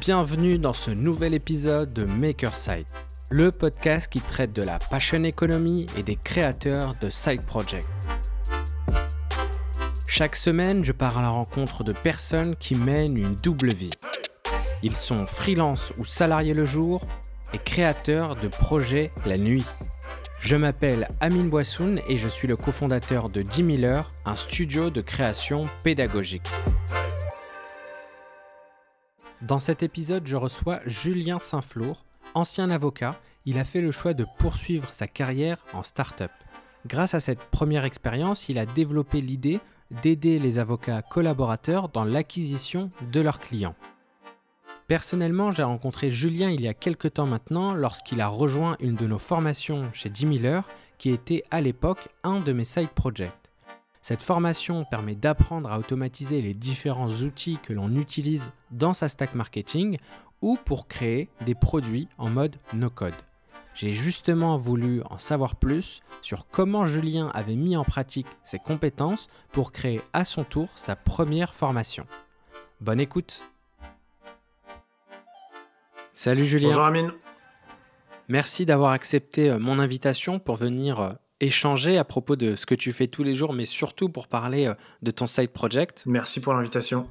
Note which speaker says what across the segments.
Speaker 1: Bienvenue dans ce nouvel épisode de Makerside, le podcast qui traite de la passion economy et des créateurs de side projects. Chaque semaine, je pars à la rencontre de personnes qui mènent une double vie. Ils sont freelance ou salariés le jour et créateurs de projets la nuit. Je m'appelle Amine Boissoun et je suis le cofondateur de 10 000 heures, un studio de création pédagogique. Dans cet épisode, je reçois Julien Saint-Flour, ancien avocat. Il a fait le choix de poursuivre sa carrière en start-up. Grâce à cette première expérience, il a développé l'idée d'aider les avocats collaborateurs dans l'acquisition de leurs clients. Personnellement, j'ai rencontré Julien il y a quelques temps maintenant lorsqu'il a rejoint une de nos formations chez 10 000 heures qui était à l'époque un de mes side projects. Cette formation permet d'apprendre à automatiser les différents outils que l'on utilise dans sa stack marketing ou pour créer des produits en mode no-code. J'ai justement voulu en savoir plus sur comment Julien avait mis en pratique ses compétences pour créer à son tour sa première formation. Bonne écoute Salut Julien
Speaker 2: Bonjour Amine
Speaker 1: Merci d'avoir accepté euh, mon invitation pour venir euh, échanger à propos de ce que tu fais tous les jours, mais surtout pour parler euh, de ton side project.
Speaker 2: Merci pour l'invitation.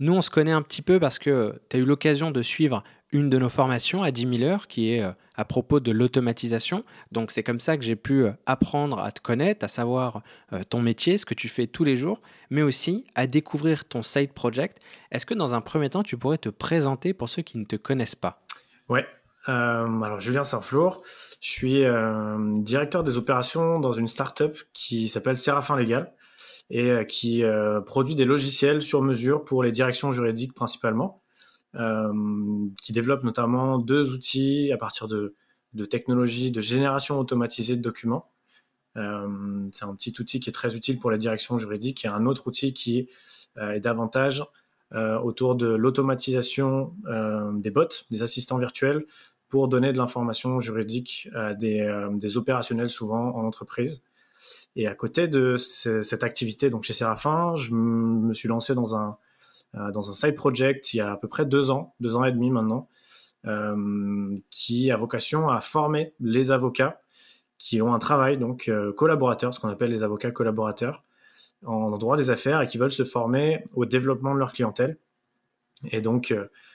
Speaker 1: Nous, on se connaît un petit peu parce que tu as eu l'occasion de suivre une de nos formations à 10 000 heures qui est euh, à propos de l'automatisation. Donc, c'est comme ça que j'ai pu euh, apprendre à te connaître, à savoir ton métier, ce que tu fais tous les jours, mais aussi à découvrir ton side project. Est-ce que dans un premier temps, tu pourrais te présenter pour ceux qui ne te connaissent pas?
Speaker 2: Ouais. Alors, Julien Saint-Flour, je suis euh, directeur des opérations dans une startup qui s'appelle Séraphin Légal et euh, qui euh, produit des logiciels sur mesure pour les directions juridiques principalement, qui développe notamment deux outils à partir de, de technologies de génération automatisée de documents. c'est un petit outil qui est très utile pour la direction juridique et un autre outil qui est davantage autour de l'automatisation des bots, des assistants virtuels pour donner de l'information juridique à des, euh, des, opérationnels souvent en entreprise. Et à côté de cette activité, donc chez Séraphin, je me suis lancé dans un, euh, dans un side project il y a à peu près deux ans, deux ans et demi maintenant, euh, qui a vocation à former les avocats qui ont un travail donc collaborateur, ce qu'on appelle les avocats collaborateurs, en droit des affaires et qui veulent se former au développement de leur clientèle. Et donc,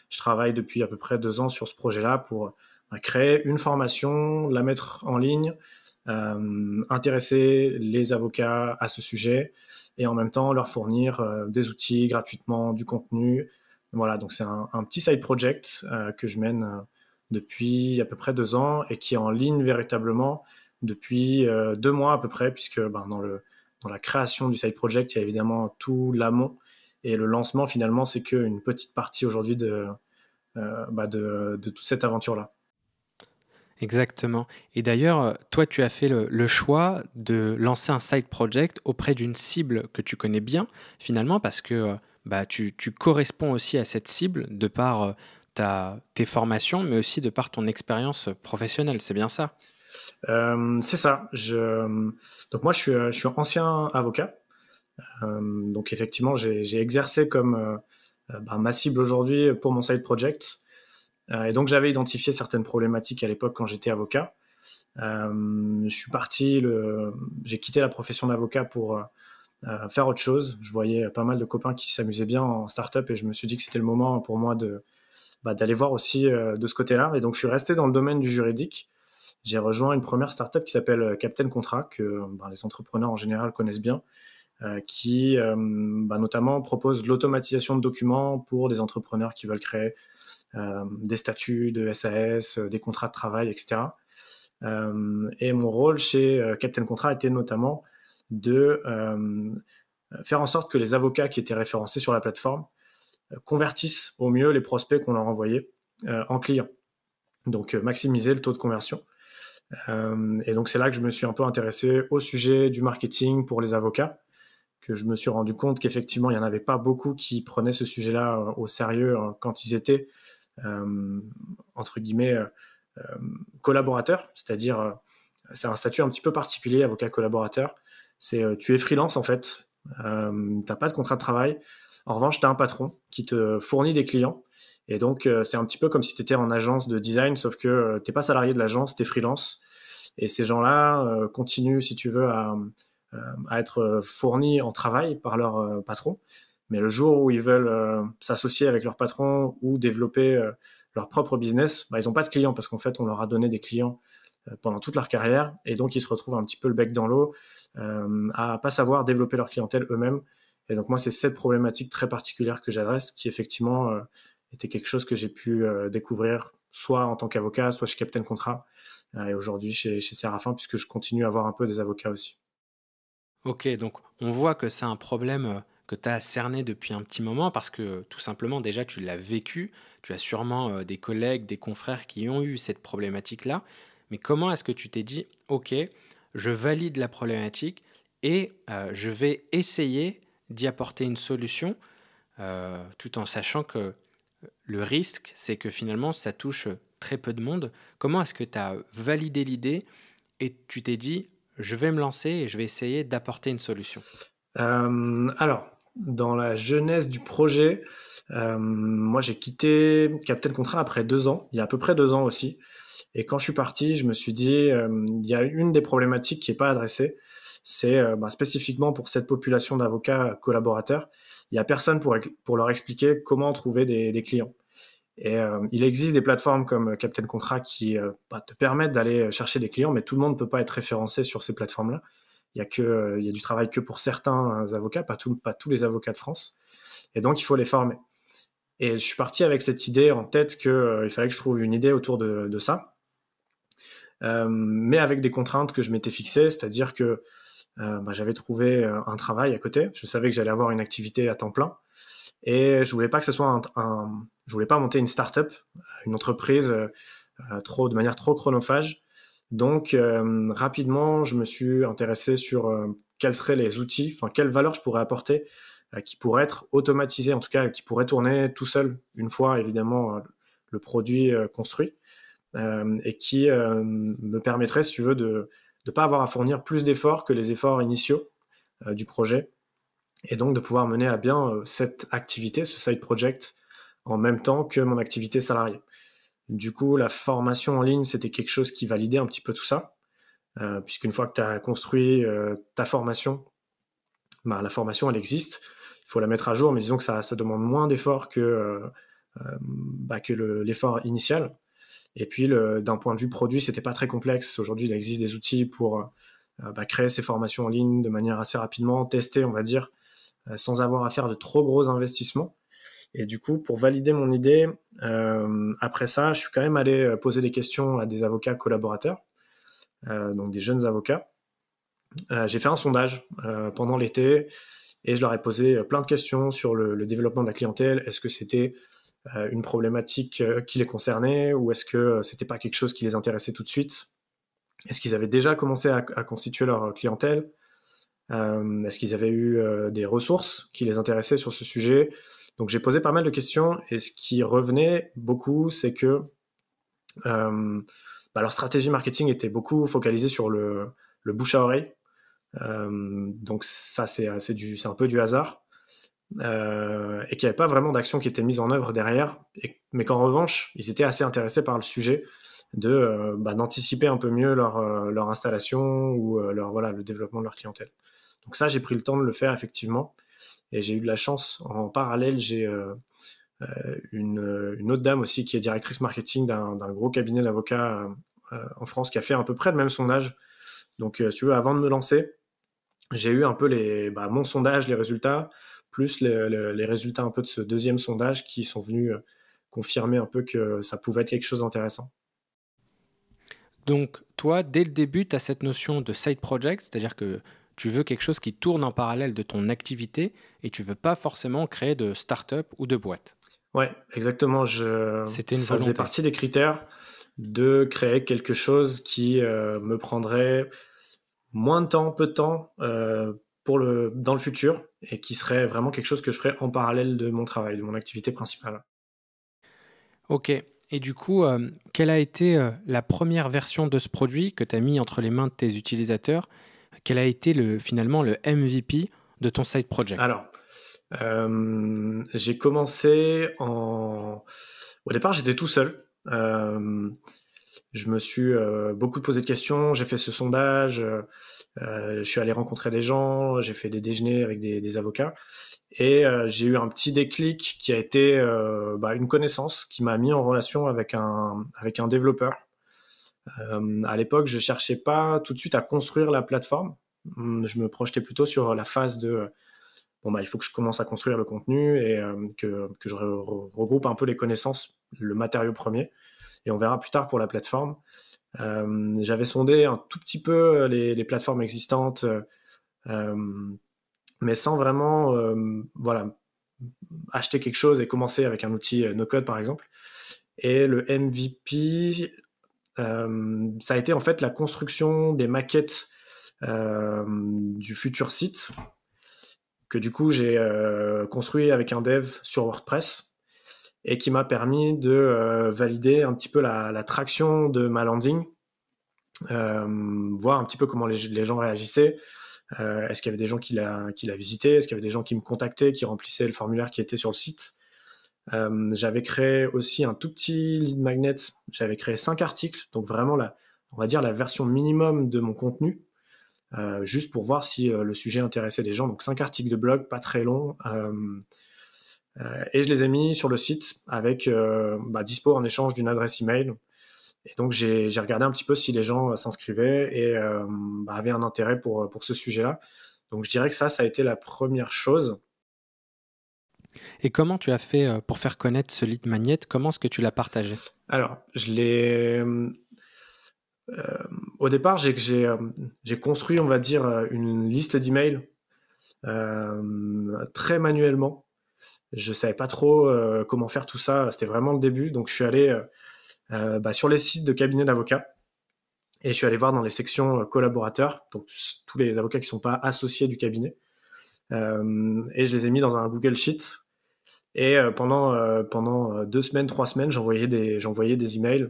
Speaker 2: je travaille depuis à peu près deux ans sur ce projet-là pour créer une formation, la mettre en ligne, euh, intéresser les avocats à ce sujet et en même temps leur fournir euh, des outils gratuitement, du contenu. Voilà, donc c'est un, petit side project euh, que je mène depuis à peu près deux ans et qui est en ligne véritablement depuis deux mois à peu près, puisque ben, dans, le, dans la création du side project, il y a évidemment tout l'amont et le lancement finalement, c'est qu'une petite partie aujourd'hui de, bah, de, de toute cette aventure-là.
Speaker 1: Exactement. Et d'ailleurs, euh, toi, tu as fait le, choix de lancer un side project auprès d'une cible que tu connais bien, finalement, parce que euh, bah, tu, corresponds aussi à cette cible de par euh, ta, tes formations, mais aussi de par ton expérience professionnelle. C'est bien ça?
Speaker 2: C'est ça. Je... Donc moi, je suis, je suis ancien avocat. Donc effectivement, j'ai exercé comme bah, ma cible aujourd'hui pour mon side project. Euh, et donc j'avais identifié certaines problématiques à l'époque quand j'étais avocat. Euh, je suis parti, j'ai quitté la profession d'avocat pour euh, faire autre chose. Je voyais pas mal de copains qui s'amusaient bien en startup et je me suis dit que c'était le moment pour moi de bah, d'aller voir aussi de ce côté-là. Et donc je suis resté dans le domaine du juridique. J'ai rejoint une première startup qui s'appelle Captain Contrat que bah, les entrepreneurs en général connaissent bien, qui bah, notamment propose l'automatisation de documents pour des entrepreneurs qui veulent créer euh, des statuts de SAS, euh, des contrats de travail, etc. Euh, et mon rôle chez Captain Contrat était notamment de faire en sorte que les avocats qui étaient référencés sur la plateforme convertissent au mieux les prospects qu'on leur envoyait en clients. Donc maximiser le taux de conversion. et donc c'est là que je me suis un peu intéressé au sujet du marketing pour les avocats, que je me suis rendu compte qu'effectivement il n'y en avait pas beaucoup qui prenaient ce sujet-là au sérieux hein, quand ils étaient euh, entre guillemets, euh, euh, collaborateur, c'est-à-dire c'est un statut un petit peu particulier, avocat collaborateur. C'est tu es freelance en fait, tu n'as pas de contrat de travail. En revanche, tu as un patron qui te fournit des clients Et donc, euh, c'est un petit peu comme si tu étais en agence de design, sauf que euh, tu n'es pas salarié de l'agence, tu es freelance. Et ces gens-là euh, continuent, si tu veux, à, à, être fournis en travail par leur patron. Mais le jour où ils veulent s'associer avec leur patron ou développer leur propre business, bah, ils n'ont pas de clients parce qu'en fait, on leur a donné des clients pendant toute leur carrière. Et donc, ils se retrouvent un petit peu le bec dans l'eau à pas savoir développer leur clientèle eux-mêmes. Et donc, moi, c'est cette problématique très particulière que j'adresse qui, effectivement, était quelque chose que j'ai pu euh, découvrir soit en tant qu'avocat, soit chez Captain Contrat, euh, et aujourd'hui chez, chez Séraphin, puisque je continue à avoir un peu des avocats aussi.
Speaker 1: Ok, donc on voit que c'est un problème euh, que tu as cerné depuis un petit moment parce que tout simplement déjà tu l'as vécu, tu as sûrement des collègues, des confrères qui ont eu cette problématique-là, mais comment est-ce que tu t'es dit, ok, je valide la problématique et je vais essayer d'y apporter une solution tout en sachant que le risque, c'est que finalement, ça touche très peu de monde. Comment est-ce que tu as validé l'idée et tu t'es dit, je vais me lancer et je vais essayer d'apporter une solution
Speaker 2: euh, Alors, dans la jeunesse du projet, euh, moi j'ai quitté Captain Contrat après deux ans, il y a à peu près deux ans aussi. Et quand je suis parti, je me suis dit, euh, il y a une des problématiques qui n'est pas adressée, c'est bah, spécifiquement pour cette population d'avocats collaborateurs, il n'y a personne pour, pour leur expliquer comment trouver des, clients. Et euh, il existe des plateformes comme Captain Contract qui euh, bah, te permettent d'aller chercher des clients, mais tout le monde ne peut pas être référencé sur ces plateformes-là. Il y, a du travail que pour certains avocats, pas, tous les avocats de France. Et donc, il faut les former. Et je suis parti avec cette idée en tête qu'il euh, fallait que je trouve une idée autour de, ça, mais avec des contraintes que je m'étais fixées, c'est-à-dire que euh, bah, j'avais trouvé euh, un travail à côté. Je savais que j'allais avoir une activité à temps plein. Et je voulais pas que ce soit un, je voulais pas monter une start-up, une entreprise euh, trop, de manière trop chronophage. Donc, rapidement, je me suis intéressé sur quels seraient les outils, enfin, quelles valeurs je pourrais apporter qui pourraient être automatisées, en tout cas, qui pourraient tourner tout seul, une fois, évidemment, le produit construit, et qui me permettrait, si tu veux, de, ne pas avoir à fournir plus d'efforts que les efforts initiaux euh, du projet, et donc de pouvoir mener à bien euh, cette activité, ce side project, en même temps que mon activité salariée. Du coup, la formation en ligne, c'était quelque chose qui validait un petit peu tout ça, euh, puisqu'une fois que tu as construit ta formation, bah, la formation, elle existe, il faut la mettre à jour, mais disons que ça, demande moins d'efforts que, bah, l'effort initial. Et puis, d'un point de vue produit, c'était pas très complexe. Aujourd'hui, il existe des outils pour euh, bah, créer ces formations en ligne de manière assez rapidement, tester, on va dire, euh, sans avoir à faire de trop gros investissements. Et du coup, pour valider mon idée, euh, après ça, je suis quand même allé poser des questions à des avocats collaborateurs, donc des jeunes avocats. J'ai fait un sondage pendant l'été et je leur ai posé plein de questions sur le développement de la clientèle. Est-ce que c'était euh, une problématique euh, qui les concernait ou est-ce que euh, c'était pas quelque chose qui les intéressait tout de suite? Est-ce qu'ils avaient déjà commencé à, constituer leur clientèle? Est-ce qu'ils avaient eu des ressources qui les intéressaient sur ce sujet? Donc j'ai posé pas mal de questions et ce qui revenait beaucoup, c'est que bah, leur stratégie marketing était beaucoup focalisée sur le, le bouche à oreille. donc ça, c'est un peu du hasard. Euh, et qu'il n'y avait pas vraiment d'action qui était mise en œuvre derrière, mais qu'en revanche, ils étaient assez intéressés par le sujet de euh, bah, d'anticiper un peu mieux leur, euh, leur installation ou leur voilà le développement de leur clientèle. Donc ça, j'ai pris le temps de le faire effectivement, et j'ai eu de la chance. En parallèle, j'ai une, une, autre dame aussi qui est directrice marketing d'un gros cabinet d'avocats en France qui a fait à peu près le même sondage. Donc, si tu veux, avant de me lancer, j'ai eu un peu les, bah, mon sondage, les résultats, plus les, résultats un peu de ce deuxième sondage qui sont venus euh, confirmer un peu que ça pouvait être quelque chose d'intéressant.
Speaker 1: Donc toi, dès le début, tu as cette notion de side project, c'est-à-dire que tu veux quelque chose qui tourne en parallèle de ton activité et tu veux pas forcément créer de start-up ou de boîte.
Speaker 2: Ouais, exactement. Je... C'était ça faisait partie des critères de créer quelque chose qui euh, me prendrait moins de temps, peu de temps, euh, le, dans le futur et qui serait vraiment quelque chose que je ferais en parallèle de mon travail, de mon activité principale.
Speaker 1: Ok. Et du coup, euh, quelle a été la première version de ce produit que tu as mis entre les mains de tes utilisateurs Quel a été le, finalement le MVP de ton side project?
Speaker 2: Alors, euh, j'ai commencé en Au départ, j'étais tout seul. je me suis beaucoup posé de questions. J'ai fait ce sondage. je suis allé rencontrer des gens. J'ai fait des déjeuners avec des, avocats. Et j'ai eu un petit déclic qui a été bah, une connaissance qui m'a mis en relation avec un développeur. À l'époque, je cherchais pas tout de suite à construire la plateforme. Hum, je me projetais plutôt sur la phase de bon bah il faut que je commence à construire le contenu et euh, que, que, je regroupe un peu les connaissances, le matériau premier, et on verra plus tard pour la plateforme. Euh, j'avais sondé un tout petit peu les, plateformes existantes, euh, mais sans vraiment voilà acheter quelque chose et commencer avec un outil no code par exemple. Et le MVP, ça a été en fait la construction des maquettes du futur site que du coup j'ai euh, construit avec un dev sur WordPress et qui m'a permis de euh, valider un petit peu la, traction de ma landing, euh, voir un petit peu comment les, gens réagissaient. Est-ce qu'il y avait des gens qui la, qui la visitaient Est-ce qu'il y avait des gens qui me contactaient, qui remplissaient le formulaire qui était sur le site? J'avais créé aussi un tout petit lead magnet. J'avais créé cinq articles, donc vraiment la, on va dire la version minimum de mon contenu euh, juste pour voir si euh, le sujet intéressait des gens. Donc cinq articles de blog, pas très longs. Euh, et je les ai mis sur le site avec bah, dispo en échange d'une adresse email. Et donc j'ai regardé un petit peu si les gens s'inscrivaient et bah, avaient un intérêt pour, pour ce sujet-là. Donc je dirais que ça, ça a été la première chose.
Speaker 1: Et comment tu as fait pour faire connaître ce lead magnet Comment est-ce que tu l'as partagé?
Speaker 2: Alors, je l'ai euh, au départ, euh, j'ai construit, on va dire, euh, une liste d'emails très manuellement. Je savais pas trop comment faire tout ça. C'était vraiment le début. Donc, je suis allé bah, sur les sites de cabinets d'avocats et je suis allé voir dans les sections collaborateurs, donc tous les avocats qui sont pas associés du cabinet. Et je les ai mis dans un Google Sheet. Et pendant, pendant deux semaines, trois semaines, j'envoyais des, j'envoyais des emails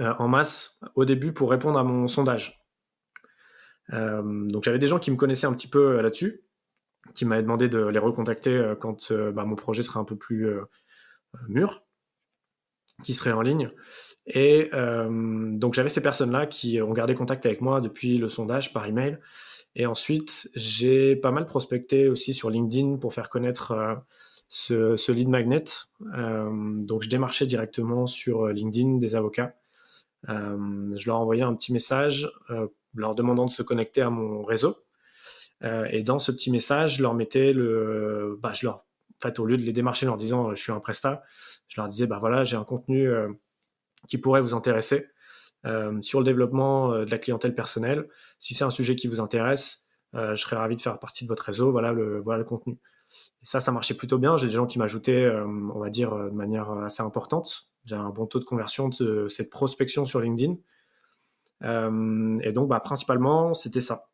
Speaker 2: euh, en masse au début pour répondre à mon sondage. Euh, donc j'avais des gens qui me connaissaient un petit peu euh, là-dessus, qui m'avaient demandé de les recontacter quand bah, mon projet serait un peu plus mûr, qui serait en ligne. Et donc j'avais ces personnes-là qui ont gardé contact avec moi depuis le sondage par email. Et ensuite, j'ai pas mal prospecté aussi sur LinkedIn pour faire connaître ce, ce, lead magnet. donc je démarchais directement sur LinkedIn des avocats euh, je leur envoyais un petit message euh, leur demandant de se connecter à mon réseau. Euh, et dans ce petit message, je leur mettais le. Bah, je leur, en fait, au lieu de les démarcher en leur disant je suis un prestat, je leur disais bah voilà, j'ai un contenu qui pourrait vous intéresser sur le développement de la clientèle personnelle. Si c'est un sujet qui vous intéresse, je serais ravi de faire partie de votre réseau. Voilà le, voilà le contenu. Ça, ça marchait plutôt bien. J'ai des gens qui m'ajoutaient, on va dire, de manière assez importante j'ai un bon taux de conversion de cette prospection sur LinkedIn. Euh, et donc, bah, principalement, c'était ça.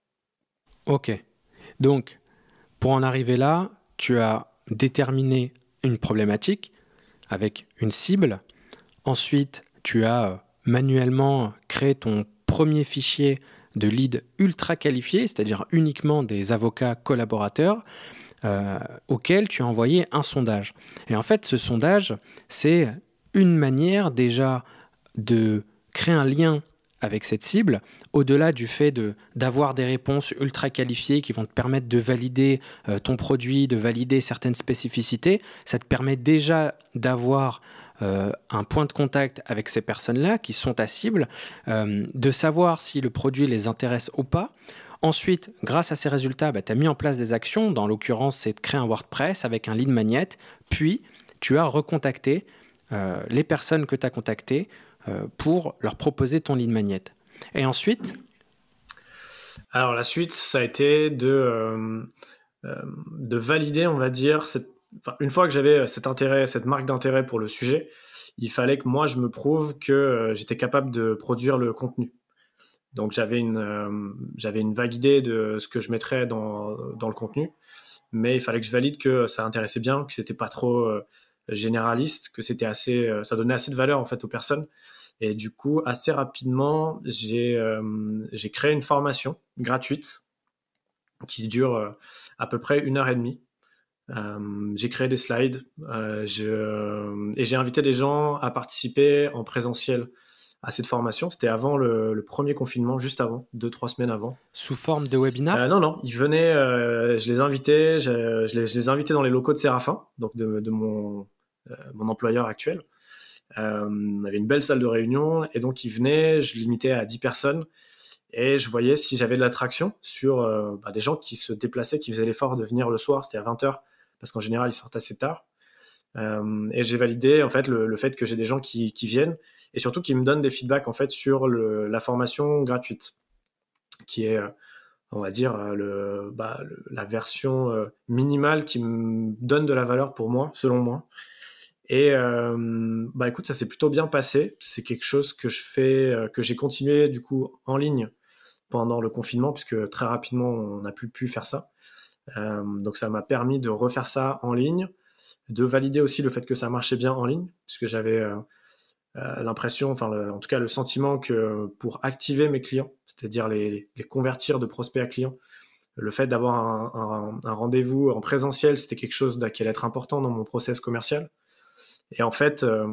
Speaker 1: Ok. Donc, pour en arriver là, tu as déterminé une problématique avec une cible. Ensuite, tu as euh, manuellement créé ton premier fichier de lead ultra qualifié, c'est-à-dire uniquement des avocats collaborateurs, euh, auxquels tu as envoyé un sondage. Et en fait, ce sondage, c'est une manière déjà de créer un lien avec cette cible, au-delà du fait de, d'avoir des réponses ultra qualifiées qui vont te permettre de valider euh, ton produit, de valider certaines spécificités, ça te permet déjà d'avoir un point de contact avec ces personnes-là qui sont ta cible, euh, de savoir si le produit les intéresse ou pas. Ensuite, grâce à ces résultats, bah, tu as mis en place des actions. Dans l'occurrence, c'est de créer un WordPress avec un lead magnet. Puis, tu as recontacté euh, les personnes que tu as contactées euh, pour leur proposer ton lead magnet. Et ensuite?
Speaker 2: Alors la suite, ça a été de, euh, de valider, on va dire, une fois que j'avais cet intérêt, cette marque d'intérêt pour le sujet, il fallait que moi je me prouve que j'étais capable de produire le contenu. Donc j'avais une, une vague idée de ce que je mettrais dans, le contenu, mais il fallait que je valide que ça intéressait bien, que c'était pas trop généraliste, que c'était assez, euh, ça donnait assez de valeur en fait aux personnes. Et du coup, assez rapidement, j'ai euh, créé une formation gratuite qui dure euh, à peu près une heure et demie, j'ai créé des slides je, et j'ai invité des gens à participer en présentiel à cette formation. C'était avant le, premier confinement, juste avant, deux, trois semaines avant.
Speaker 1: Sous forme de webinar?
Speaker 2: Non, non, ils venaient, je les invitais, je, je, les, je, les, invitais dans les locaux de Séraphin, donc de, de mon, mon employeur actuel. Euh, on avait une belle salle de réunion et donc ils venaient, je limitais à 10 personnes et je voyais si j'avais de l'attraction sur euh, bah, des gens qui se déplaçaient, qui faisaient l'effort de venir le soir, c'était à 20h parce qu'en général ils sortent assez tard. Euh, et j'ai validé en fait le, fait que j'ai des gens qui, viennent et surtout qui me donnent des feedbacks en fait sur la formation gratuite, qui est on va dire bah, la version minimale qui me donne de la valeur pour moi, selon moi. Et euh, bah écoute, ça s'est plutôt bien passé. C'est quelque chose que je fais, euh, que j'ai continué du coup en ligne pendant le confinement, puisque très rapidement on n'a plus pu faire ça. Euh, donc ça m'a permis de refaire ça en ligne, de valider aussi le fait que ça marchait bien en ligne, puisque j'avais l'impression, enfin en tout cas le sentiment que pour activer mes clients, c'est-à-dire les, convertir de prospects à clients, le fait d'avoir un, rendez-vous en présentiel, c'était quelque chose qui allait être important dans mon process commercial. Et en fait, euh,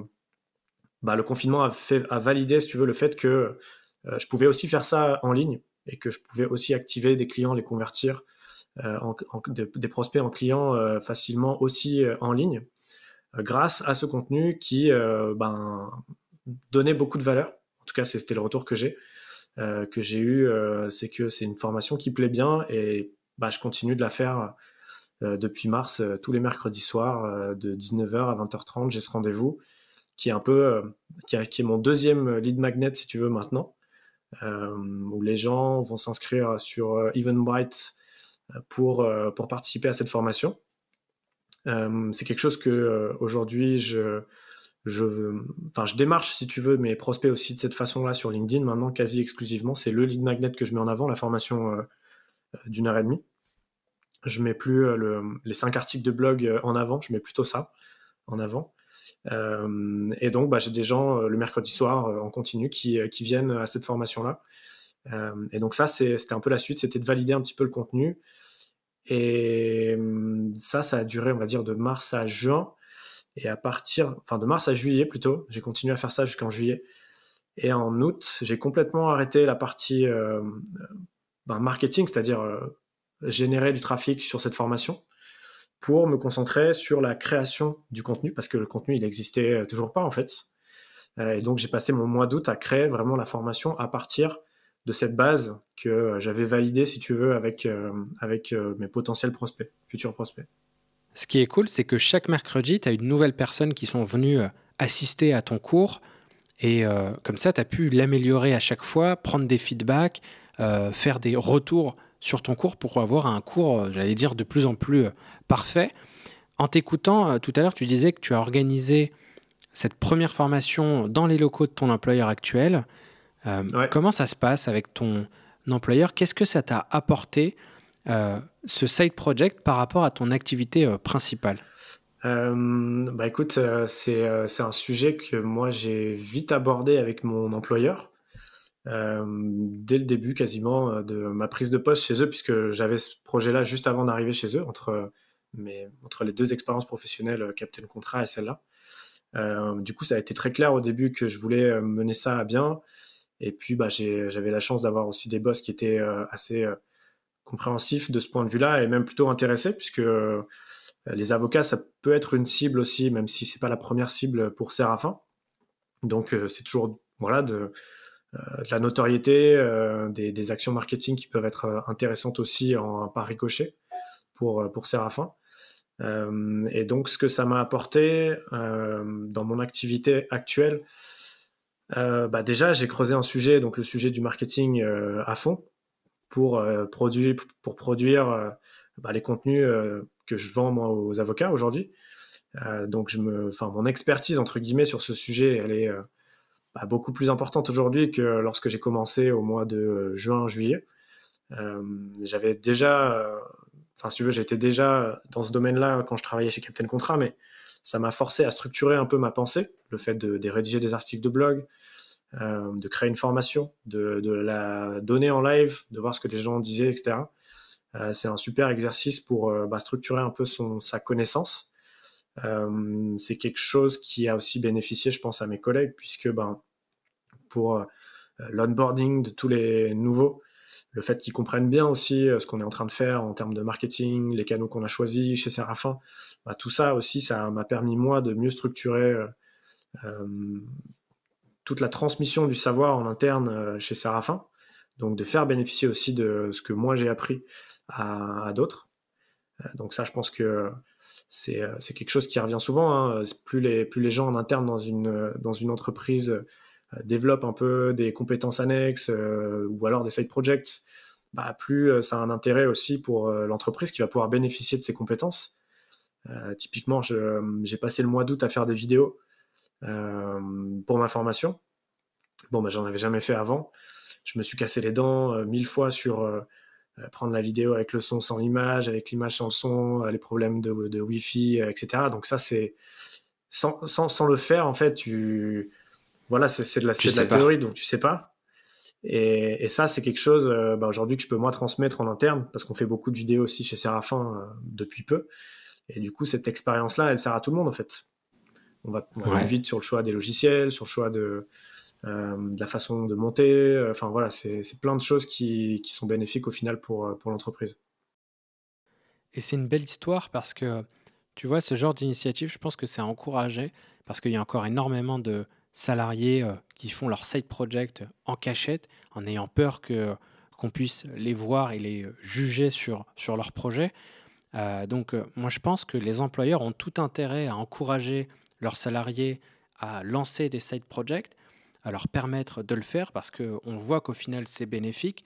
Speaker 2: bah, le confinement a, validé, si tu veux, le fait que euh, je pouvais aussi faire ça en ligne et que je pouvais aussi activer des clients, les convertir, euh, des, prospects en clients facilement aussi en ligne, grâce à ce contenu qui ben, donnait beaucoup de valeur. En tout cas, c'était le retour que j'ai. eu, c'est que c'est une formation qui plaît bien et bah, je continue de la faire euh, depuis mars, euh, tous les mercredis soirs, euh, de 19h à 20h30, j'ai ce rendez-vous qui est un peu, qui, est mon deuxième lead magnet, si tu veux, maintenant, où les gens vont s'inscrire sur Eventbrite pour, pour participer à cette formation. c'est quelque chose que aujourd'hui je, je, enfin, je démarche, si tu veux, mes prospects aussi de cette façon-là sur LinkedIn, maintenant quasi exclusivement. C'est le lead magnet que je mets en avant, la formation d'une heure et demie je mets plus euh, les cinq articles de blog euh, en avant, je mets plutôt ça en avant. Euh, et donc, bah, j'ai des gens le mercredi soir en continu qui, viennent à cette formation-là. Et donc ça, c'était un peu la suite, c'était de valider un petit peu le contenu. Et ça, ça a duré, on va dire, de mars à juin. Et à partir, enfin de mars à juillet plutôt, j'ai continué à faire ça jusqu'en juillet. Et en août, j'ai complètement arrêté la partie ben, marketing, c'est-à-dire générer du trafic sur cette formation pour me concentrer sur la création du contenu parce que le contenu il n'existait toujours pas en fait. Euh, et donc j'ai passé mon mois d'août à créer vraiment la formation à partir de cette base que j'avais validée si tu veux avec, euh, euh, mes potentiels prospects, futurs prospects.
Speaker 1: Ce qui est cool, c'est que chaque mercredi, tu as une nouvelle personne qui sont venues assister à ton cours. Et comme ça, tu as pu l'améliorer à chaque fois, prendre des feedbacks, faire des retours sur ton cours pour avoir un cours, euh, j'allais dire, de plus en plus euh, parfait. En t'écoutant, euh, tout à l'heure, tu disais que tu as organisé cette première formation dans les locaux de ton employeur actuel. Comment ça se passe avec ton employeur? Qu'est-ce que ça t'a apporté, ce side project, par rapport à ton activité principale?
Speaker 2: Bah écoute, c'est un sujet que moi j'ai vite abordé avec mon employeur. Euh, dès le début quasiment euh, de ma prise de poste chez eux, puisque j'avais ce projet-là juste avant d'arriver chez eux, entre, mes, entre les deux expériences professionnelles, euh, Captain Contrat et celle-là. du coup, ça a été très clair au début que je voulais mener ça à bien. Et puis, bah, j'avais la chance d'avoir aussi des boss qui étaient assez compréhensifs de ce point de vue-là et même plutôt intéressés, puisque les avocats, ça peut être une cible aussi, même si c'est pas la première cible pour Séraphin. Donc, c'est toujours voilà, de, euh, la notoriété, euh, des, actions marketing qui peuvent être euh, intéressantes aussi en, par ricochet pour, pour Séraphin. et donc, ce que ça m'a apporté dans mon activité actuelle, bah déjà, j'ai creusé un sujet, donc le sujet du marketing à fond, pour, produire, pour produire bah, les contenus que je vends moi aux avocats aujourd'hui. donc, mon expertise entre guillemets sur ce sujet, elle est bah, beaucoup plus importante aujourd'hui que lorsque j'ai commencé au mois de juin-juillet. Euh, j'avais déjà, euh, enfin si tu veux, j'étais déjà dans ce domaine-là quand je travaillais chez Captain Contrat, mais ça m'a forcé à structurer un peu ma pensée, le fait de, rédiger des articles de blog, euh, de créer une formation, de, la donner en live, de voir ce que les gens disaient, etc. c'est un super exercice pour bah, structurer un peu son, sa connaissance. c'est quelque chose qui a aussi bénéficié, je pense, à mes collègues, puisque ben, pour l'onboarding de tous les nouveaux, le fait qu'ils comprennent bien aussi ce qu'on est en train de faire en termes de marketing, les canaux qu'on a choisis chez Séraphin, bah, tout ça aussi, ça m'a permis moi de mieux structurer toute la transmission du savoir en interne chez Séraphin, donc de faire bénéficier aussi de ce que moi j'ai appris à, d'autres. donc ça, je pense que c'est quelque chose qui revient souvent. Hein. Plus, les, plus les gens en interne dans une, dans une entreprise développent un peu des compétences annexes ou alors des side projects, bah, plus ça a un intérêt aussi pour l'entreprise qui va pouvoir bénéficier de ces compétences. Typiquement, j'ai passé le mois d'août à faire des vidéos pour ma formation. Bon, bah, j'en avais jamais fait avant je me suis cassé les dents euh, mille fois sur euh, euh, prendre la vidéo avec le son sans l'image, avec l'image sans le son, les problèmes de, de Wi-Fi, etc. Donc ça, c'est sans, sans, le faire, en fait, tu voilà, c'est de la, de la théorie, donc tu sais pas. Et, et ça, c'est quelque chose bah, aujourd'hui que je peux moi transmettre en interne, parce qu'on fait beaucoup de vidéos aussi chez Séraphin depuis peu. Et du coup, cette expérience-là, elle sert à tout le monde en fait. On va, on vite sur le choix des logiciels, sur le choix de, euh, de la façon de monter. Euh, enfin voilà, c'est plein de choses qui, qui, sont bénéfiques au final pour, euh, pour l'entreprise.
Speaker 1: Et c'est une belle histoire parce que, tu vois, ce genre d'initiative, je pense que c'est encouragé parce qu'il y a encore énormément de salariés qui font leur side project en cachette, en ayant peur que qu'on puisse les voir et les juger sur, sur leur projet. Donc, moi, je pense que les employeurs ont tout intérêt à encourager leurs salariés à lancer des side projects à leur permettre de le faire parce qu'on voit qu'au final c'est bénéfique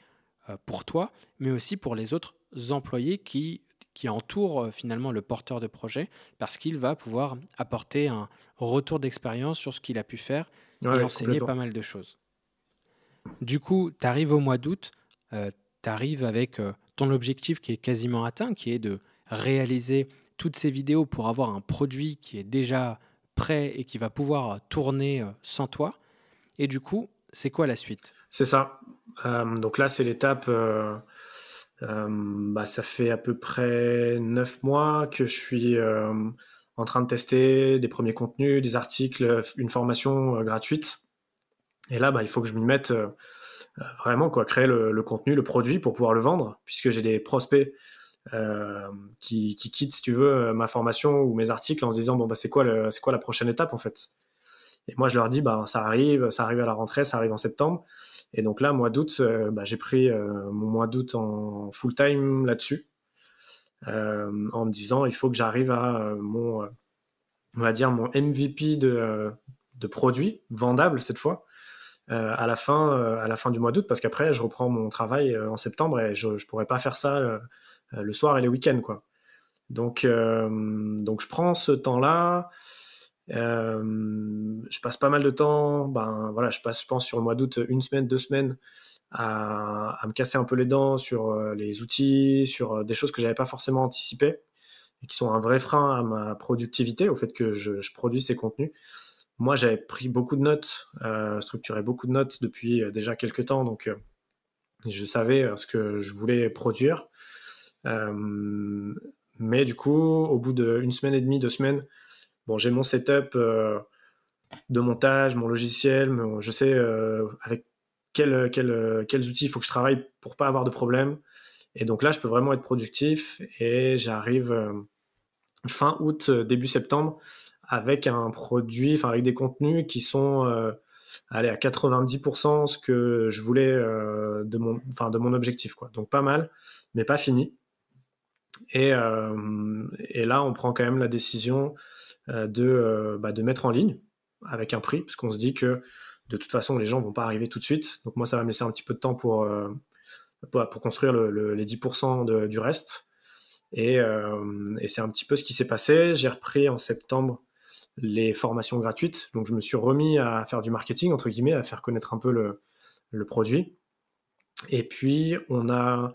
Speaker 1: euh, pour toi, mais aussi pour les autres employés qui, qui entourent euh, finalement le porteur de projet parce qu'il va pouvoir apporter un retour d'expérience sur ce qu'il a pu faire et enseigner pas mal de choses. Du coup, tu arrives au mois d'août, euh, tu arrives avec ton objectif qui est quasiment atteint, qui est de réaliser toutes ces vidéos pour avoir un produit qui est déjà prêt et qui va pouvoir tourner sans toi. Et du coup, c'est quoi la suite?
Speaker 2: C'est ça. Euh, donc là, c'est l'étape. Euh, euh, bah, ça fait à peu près neuf mois que je suis en train de tester des premiers contenus, des articles, une formation gratuite. Et là, bah, il faut que je m'y mette vraiment, quoi, créer le, contenu, le produit pour pouvoir le vendre, puisque j'ai des prospects qui, quittent, si tu veux, ma formation ou mes articles en se disant bon bah c'est quoi quoi la prochaine étape en fait? Et moi, je leur dis, bah, ça arrive, ça arrive à la rentrée, ça arrive en septembre. Et donc là, mois d'août, euh, bah, j'ai pris euh, mon mois d'août en full time là-dessus, euh, en me disant, il faut que j'arrive à mon, on va dire, mon MVP de, de produit vendable cette fois. à la fin, à la fin du mois d'août, parce qu'après, je reprends mon travail en septembre et je, ne pourrais pas faire ça le soir et les week-ends, quoi. Donc, donc je prends ce temps-là. Euh, je passe pas mal de temps, ben voilà, je passe, je pense, sur le mois d'août, une semaine, deux semaines, à, me casser un peu les dents sur euh, les outils, sur euh, des choses que j'avais pas forcément anticipées et qui sont un vrai frein à ma productivité, au fait que je, produis ces contenus. Moi, j'avais pris beaucoup de notes, structuré beaucoup de notes depuis déjà quelques temps, donc je savais ce que je voulais produire. Mais du coup, au bout d'une semaine et demie, deux semaines, bon, j'ai mon setup euh, de montage, mon logiciel, je sais euh, avec quel, quel, quels outils il faut que je travaille pour pas avoir de problème. Et donc là, je peux vraiment être productif et j'arrive euh, fin août, début septembre avec un produit, enfin avec des contenus qui sont allez, à 90% ce que je voulais de, mon, enfin, de mon objectif. Quoi. Donc pas mal, mais pas fini. Et, et, là, on prend quand même la décision euh, de, euh, bah, de mettre en ligne avec un prix, parce qu'on se dit que de toute façon, les gens vont pas arriver tout de suite. Donc moi, ça va me laisser un petit peu de temps pour, euh, pour, construire les 10% du reste. Et, et c'est un petit peu ce qui s'est passé. J'ai repris en septembre les formations gratuites. Donc je me suis remis à faire du marketing, entre guillemets, à faire connaître un peu le, le produit. Et puis on a,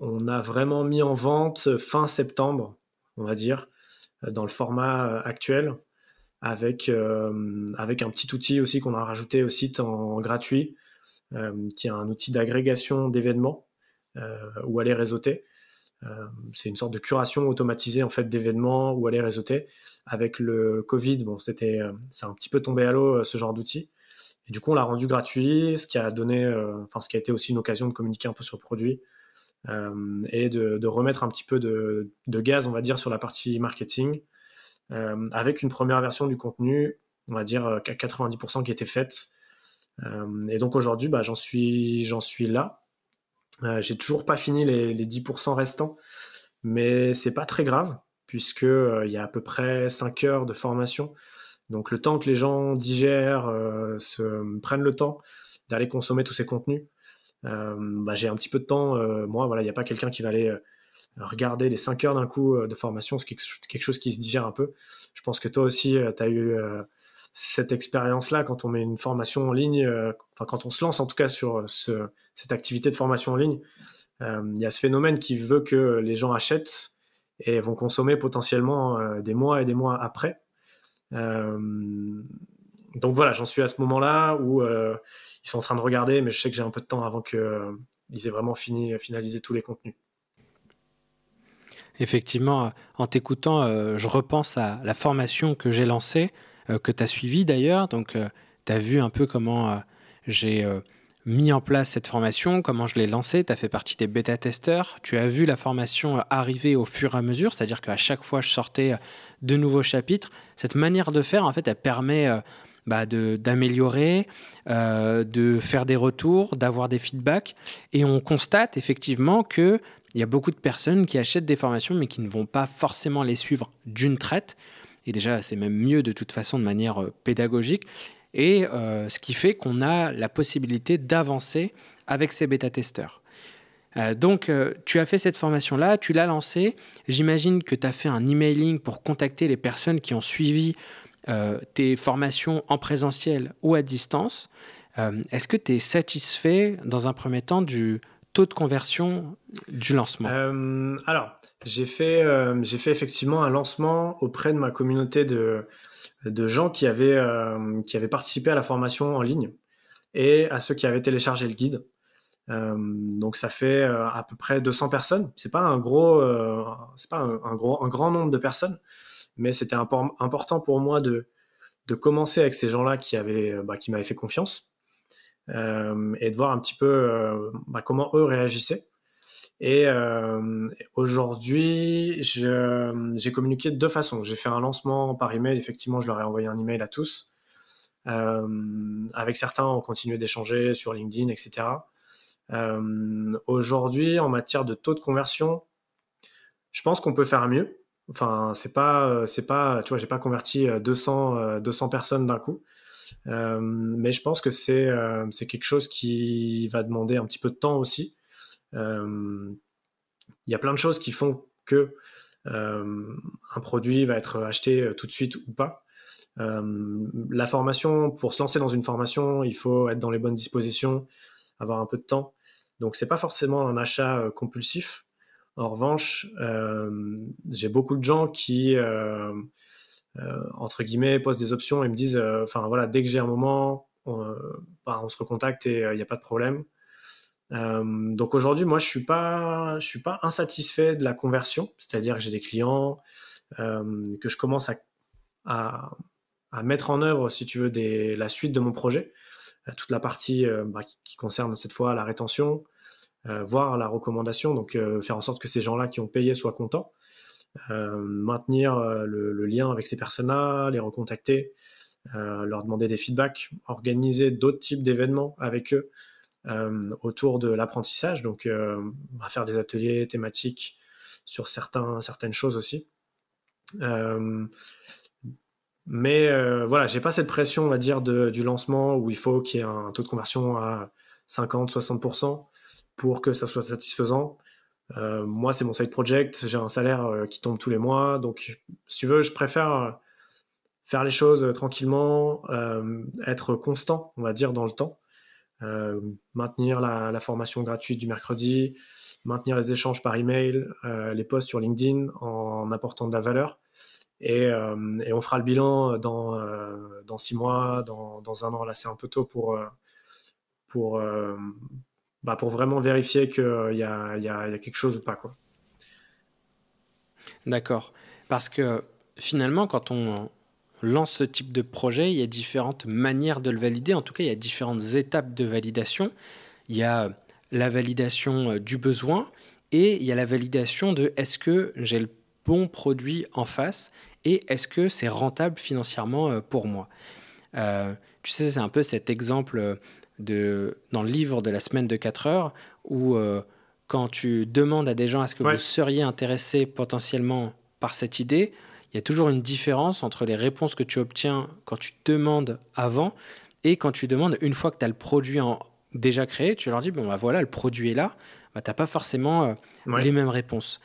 Speaker 2: on a vraiment mis en vente fin septembre, on va dire, euh, dans le format euh, actuel, avec, euh, un petit outil aussi qu'on a rajouté au site en gratuit, qui est un outil d'agrégation d'événements, ou aller réseauter. c'est une sorte de curation automatisée en fait d'événements ou aller réseauter. Avec le Covid, bon, c'était, c'est un petit peu tombé à l'eau ce genre d'outil. Du coup, on l'a rendu gratuit, ce qui a donné, enfin, ce qui a été aussi une occasion de communiquer un peu sur le produit et de, remettre un petit peu de, gaz, on va dire, sur la partie marketing, avec une première version du contenu on va dire, à 90% qui était faite. Euh, et donc aujourd'hui, bah, j'en suis, j'en suis là. Euh, j'ai toujours pas fini les, 10% restants, mais c'est pas très grave puisque euh, il y a à peu près 5 heures de formation. Donc le temps que les gens digèrent, se prennent le temps d'aller consommer tous ces contenus, bah, j'ai un petit peu de temps. moi, voilà, il n'y a pas quelqu'un qui va aller regarder les 5 heures d'un coup de formation. C'est quelque chose qui se digère un peu. Je pense que toi aussi, tu as eu cette expérience-là, quand on met une formation en ligne, euh, enfin quand on se lance en tout cas sur cette activité de formation en ligne, euh, il y a ce phénomène qui veut que les gens achètent et vont consommer potentiellement euh, des mois et des mois après. Donc voilà, j'en suis à ce moment-là où ils sont en train de regarder, mais je sais que j'ai un peu de temps avant qu'ils aient vraiment fini, finalisé tous les contenus.
Speaker 1: Effectivement, en t'écoutant, je repense à la formation que j'ai lancée euh, que tu as suivi d'ailleurs. Donc, euh, tu as vu un peu comment euh, j'ai mis en place cette formation, comment je l'ai lancée. Tu as fait partie des bêta-testeurs. Tu as vu la formation arriver au fur et à mesure, c'est-à-dire qu'à chaque fois, je sortais de nouveaux chapitres. Cette manière de faire, en fait, elle permet bah, d'améliorer, de faire des retours, d'avoir des feedbacks. Et on constate effectivement qu'il y a beaucoup de personnes qui achètent des formations, mais qui ne vont pas forcément les suivre d'une traite. Et déjà, c'est même mieux de toute façon de manière euh, pédagogique. Et euh, ce qui fait qu'on a la possibilité d'avancer avec ces bêta-testeurs. Euh, donc, tu as fait cette formation-là, tu l'as lancée. J'imagine que tu as fait un emailing pour contacter les personnes qui ont suivi tes formations en présentiel ou à distance. Est-ce que tu es satisfait dans un premier temps du taux de conversion du lancement?
Speaker 2: Alors, j'ai fait, euh, j'ai fait effectivement un lancement auprès de ma communauté de, de gens qui avaient, euh, qui avaient participé à la formation en ligne et à ceux qui avaient téléchargé le guide. Euh, donc ça fait à peu près 200 personnes. C'est pas pas un, grand nombre de personnes, mais c'était important pour moi de, de commencer avec ces gens-là qui avaient, bah, qui m'avaient fait confiance et de voir un petit peu bah, comment eux réagissaient. Et euh, aujourd'hui, j'ai communiqué de deux façons. J'ai fait un lancement par email. Effectivement, je leur ai envoyé un email à tous. Euh, avec certains, on continuait d'échanger sur LinkedIn, etc. Euh, aujourd'hui, en matière de taux de conversion, je pense qu'on peut faire mieux. Enfin, c'est pas, c'est pas, tu vois, j'ai pas converti 200, 200 personnes d'un coup. mais je pense que c'est, c'est quelque chose qui va demander un petit peu de temps aussi. Euh, il y a plein de choses qui font que euh, un produit va être acheté euh, tout de suite ou pas. la formation, pour se lancer dans une formation, il faut être dans les bonnes dispositions, avoir un peu de temps. Donc c'est pas forcément un achat compulsif. En revanche, j'ai beaucoup de gens qui, entre guillemets, posent des options et me disent, enfin voilà, dès que j'ai un moment, on, bah, on se recontacte et il n'y a pas de problème. Euh, donc aujourd'hui, moi, je suis pas, suis pas insatisfait de la conversion, c'est-à-dire que j'ai des clients euh, que je commence à, mettre en œuvre, si tu veux, la suite de mon projet, euh, toute la partie bah, qui, concerne cette fois la rétention, voire la recommandation, donc faire en sorte que ces gens-là qui ont payé soient contents, maintenir le, le, lien avec ces personnes-là, les recontacter, leur demander des feedbacks, organiser d'autres types d'événements avec eux autour de l'apprentissage, donc euh, va faire des ateliers thématiques sur certains, certaines choses aussi. Euh, mais voilà, j'ai pas cette pression, on va dire, du lancement où il faut qu'il y ait un taux de conversion à 50-60% pour que ça soit satisfaisant. moi, c'est mon side project, j'ai un salaire qui tombe tous les mois, donc si tu veux, je préfère faire les choses tranquillement, être constant, on va dire, dans le temps, euh, maintenir la, formation gratuite du mercredi, maintenir les échanges par email, euh, les posts sur LinkedIn en apportant de la valeur. Et, euh, on fera le bilan dans, dans six mois, dans, un an. Là, c'est un peu tôt pour, pour, bah, pour vraiment vérifier qu'il y, a, y, a, quelque chose ou pas.
Speaker 1: D'accord. Parce que finalement, quand on lance ce type de projet, il y a différentes manières de le valider. En tout cas, il y a différentes étapes de validation. Il y a la validation euh, du besoin et il y a la validation de est-ce que j'ai le bon produit en face et est-ce que c'est rentable financièrement euh, pour moi. Euh, tu sais, c'est un peu cet exemple de, dans le livre de la semaine de 4 heures où quand tu demandes à des gens est-ce que vous seriez intéressé potentiellement par cette idée, il y a toujours une différence entre les réponses que tu obtiens quand tu demandes avant et quand tu demandes une fois que tu as le produit en, déjà créé, tu leur dis, bon, bah voilà, le produit est là, bah, tu n'as pas forcément euh, les mêmes réponses.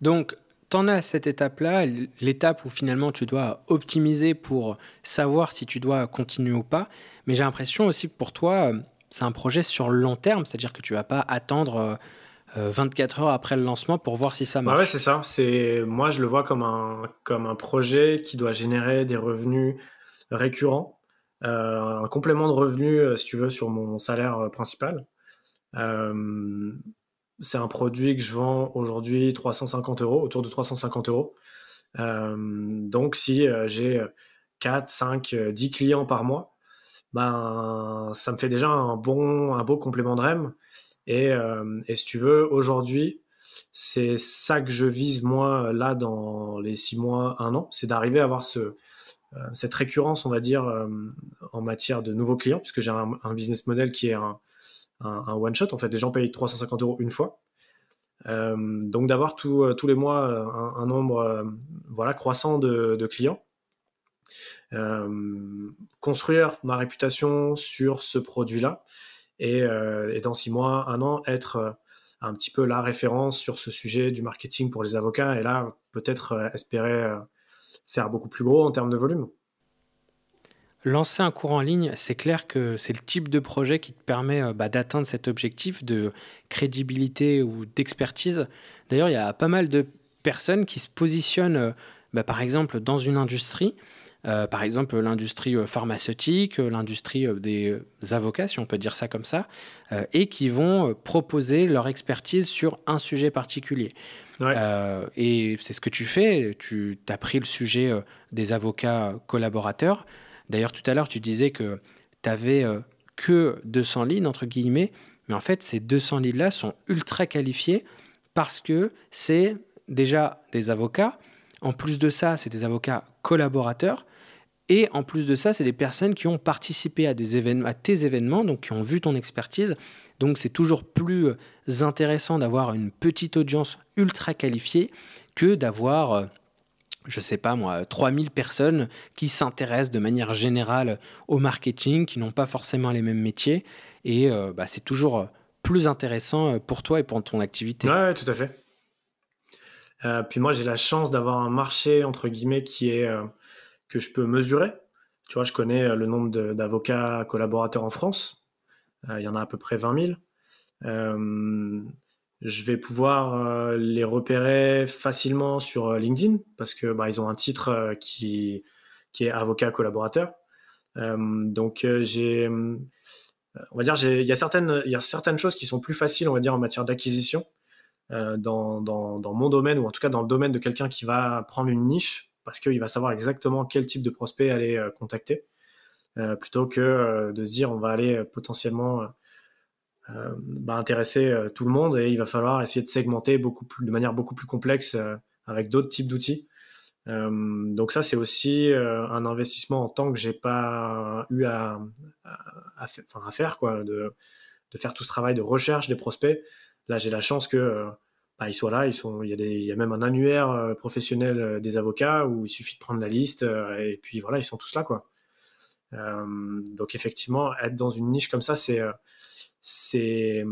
Speaker 1: Donc, tu en as cette étape-là, l'étape où finalement tu dois optimiser pour savoir si tu dois continuer ou pas. Mais j'ai l'impression aussi que pour toi, euh, c'est un projet sur le long terme, c'est-à-dire que tu vas pas attendre 24 euh, heures après le lancement pour voir si ça marche.
Speaker 2: Bah ouais, c'est ça. C'est moi je le vois comme un comme un projet qui doit générer des revenus récurrents euh, un complément de revenu, euh, si tu veux, sur mon salaire euh, principal. c'est un produit que je vends aujourd'hui 350 euros, autour de 350 euros. donc, si j'ai 4, 5, 10 clients par mois, ben, ça me fait déjà un bon, un beau complément de REM. Et, et si tu veux, aujourd'hui, c'est ça que je vise moi là dans les 6 mois, 1 an, c'est d'arriver à avoir ce, euh, cette récurrence, on va dire, euh, en matière de nouveaux clients, puisque j'ai un, business model qui est un, one shot. En fait, les gens payent 350 euros une fois. Euh, donc d'avoir tous les mois un, nombre voilà croissant de, clients, construire ma réputation sur ce produit-là et, et, dans six mois, un an, être un petit peu la référence sur ce sujet du marketing pour les avocats et là peut-être espérer faire beaucoup plus gros en termes de volume.
Speaker 1: Lancer un cours en ligne, c'est clair que c'est le type de projet qui te permet euh, bah, d'atteindre cet objectif de crédibilité ou d'expertise. D'ailleurs, il y a pas mal de personnes qui se positionnent, euh, bah, par exemple, dans une industrie, euh, par exemple l'industrie pharmaceutique, l'industrie des avocats, si on peut dire ça comme ça, et qui vont proposer leur expertise sur un sujet particulier. Euh, et c'est ce que tu fais. Tu as pris le sujet euh, des avocats collaborateurs. D'ailleurs, tout à l'heure, tu disais que tu avais euh, que 200 leads, entre guillemets. Mais en fait, ces 200 leads-là sont ultra qualifiés parce que c'est déjà des avocats. En plus de ça, c'est des avocats collaborateurs. Et en plus de ça, c'est des personnes qui ont participé à, tes événements, donc qui ont vu ton expertise. Donc c'est toujours plus euh, intéressant d'avoir une petite audience ultra qualifiée que d'avoir, euh, je sais pas moi, 3000 personnes qui s'intéressent de manière générale au marketing, qui n'ont pas forcément les mêmes métiers. Et euh, bah, c'est toujours plus intéressant pour toi et pour ton activité.
Speaker 2: Ouais, tout à fait. puis moi, j'ai la chance d'avoir un marché, entre guillemets, qui est que je peux mesurer. Tu vois, je connais euh, le nombre d'avocats collaborateurs en France. Euh, il y en a à peu près 20 000. Euh, je vais pouvoir les repérer facilement sur LinkedIn parce que bah, ils ont un titre qui, qui est avocat collaborateur. donc j'ai, on va dire, il y a certaines, y a certaines choses qui sont plus faciles, on va dire, en matière d'acquisition dans, dans, mon domaine ou en tout cas dans le domaine de quelqu'un qui va prendre une niche parce qu'il va savoir exactement quel type de prospect aller euh, contacter, euh, plutôt que euh, de se dire on va aller potentiellement bah, intéresser tout le monde et il va falloir essayer de segmenter beaucoup plus, de manière beaucoup plus complexe avec d'autres types d'outils. donc ça, c'est aussi un investissement en temps que j'ai pas eu à, faire, quoi, de, faire tout ce travail de recherche des prospects. Là, j'ai la chance que bah, ils soient là. Sont, il, y a il y a même un annuaire euh, professionnel euh, des avocats où il suffit de prendre la liste euh, et puis voilà, ils sont tous là. Quoi. donc effectivement, être dans une niche comme ça, c'est, c'est,